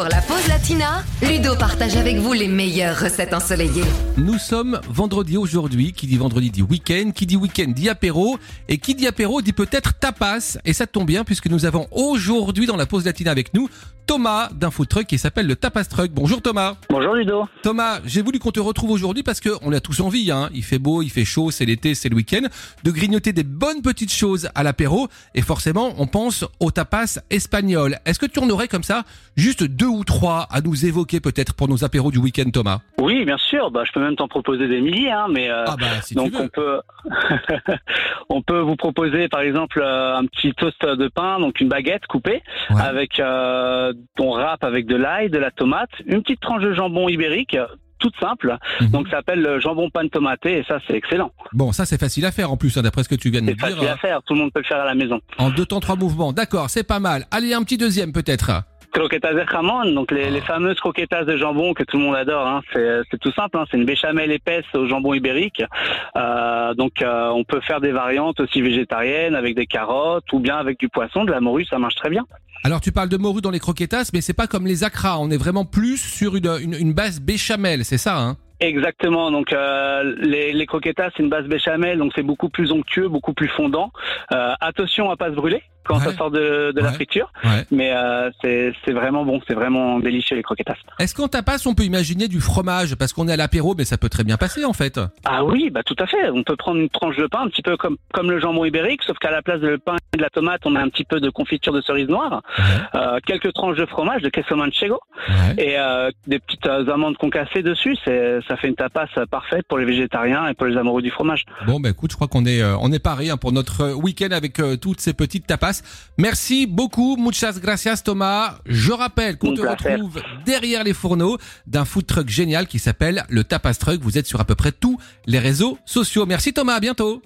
Pour la pause latina, Ludo partage avec vous les meilleures recettes ensoleillées. Nous sommes vendredi aujourd'hui. Qui dit vendredi dit week-end. Qui dit week-end dit apéro. Et qui dit apéro dit peut-être tapas. Et ça tombe bien puisque nous avons aujourd'hui dans la pause latine avec nous Thomas d'un food truck qui s'appelle le Tapas Truck. Bonjour Thomas. Bonjour Ludo. Thomas, j'ai voulu qu'on te retrouve aujourd'hui parce que on a tous envie. Hein. Il fait beau, il fait chaud, c'est l'été, c'est le week-end, de grignoter des bonnes petites choses à l'apéro. Et forcément, on pense au tapas espagnol. Est-ce que tu en aurais comme ça juste deux ou trois à nous évoquer peut-être pour nos apéros du week-end, Thomas? Oui, bien sûr. Bah, je peux même t'en proposer des milliers, hein, mais euh, Ah bah si donc tu veux. on peut on peut vous proposer par exemple euh, un petit toast de pain, donc une baguette coupée Ouais. avec euh, ton râpe avec de l'ail, de la tomate, une petite tranche de jambon ibérique. Toute simple, Mhm. donc ça s'appelle le jambon pan tomaté et ça c'est excellent. Bon, ça c'est facile à faire en plus, hein, d'après ce que tu viens de nous C'est dire. facile à faire, tout le monde peut le faire à la maison. En deux temps, trois mouvements. D'accord, c'est pas mal. Allez, un petit deuxième peut-être. Croquetas de jamón, donc les, les fameuses croquetas de jambon que tout le monde adore. Hein. C'est, c'est tout simple, hein. c'est une béchamel épaisse au jambon ibérique. Euh, donc euh, on peut faire des variantes aussi végétariennes avec des carottes ou bien avec du poisson, de la morue, ça marche très bien. Alors tu parles de morue dans les croquetas, mais c'est pas comme les acras. On est vraiment plus sur une, une, une base béchamel, c'est ça hein? Exactement, donc euh, les, les croquetas c'est une base béchamel, donc c'est beaucoup plus onctueux, beaucoup plus fondant. Euh, attention à pas se brûler quand Ouais. ça sort de, de la friture, Ouais. mais euh, c'est, vraiment bon, c'est vraiment délicieux les croquetas. Est-ce qu'en tapas on peut imaginer du fromage? Parce qu'on est à l'apéro, mais ça peut très bien passer en fait. Ah oui, bah tout à fait. On peut prendre une tranche de pain, un petit peu comme comme le jambon ibérique, sauf qu'à la place de le pain et de la tomate, on a un petit peu de confiture de cerise noire, euh, quelques tranches de fromage, de queso manchego, et euh, des petites euh, amandes concassées dessus. C'est ça fait une tapas parfaite pour les végétariens et pour les amoureux du fromage. Bon bah écoute, je crois qu'on est euh, on est pareil hein, pour notre euh, week-end avec euh, toutes ces petites tapas. Merci beaucoup, muchas gracias Thomas. Je rappelle qu'on te placer. retrouve derrière les fourneaux d'un food truck génial qui s'appelle le Tapas Truck. Vous êtes sur à peu près tous les réseaux sociaux. Merci Thomas, à bientôt.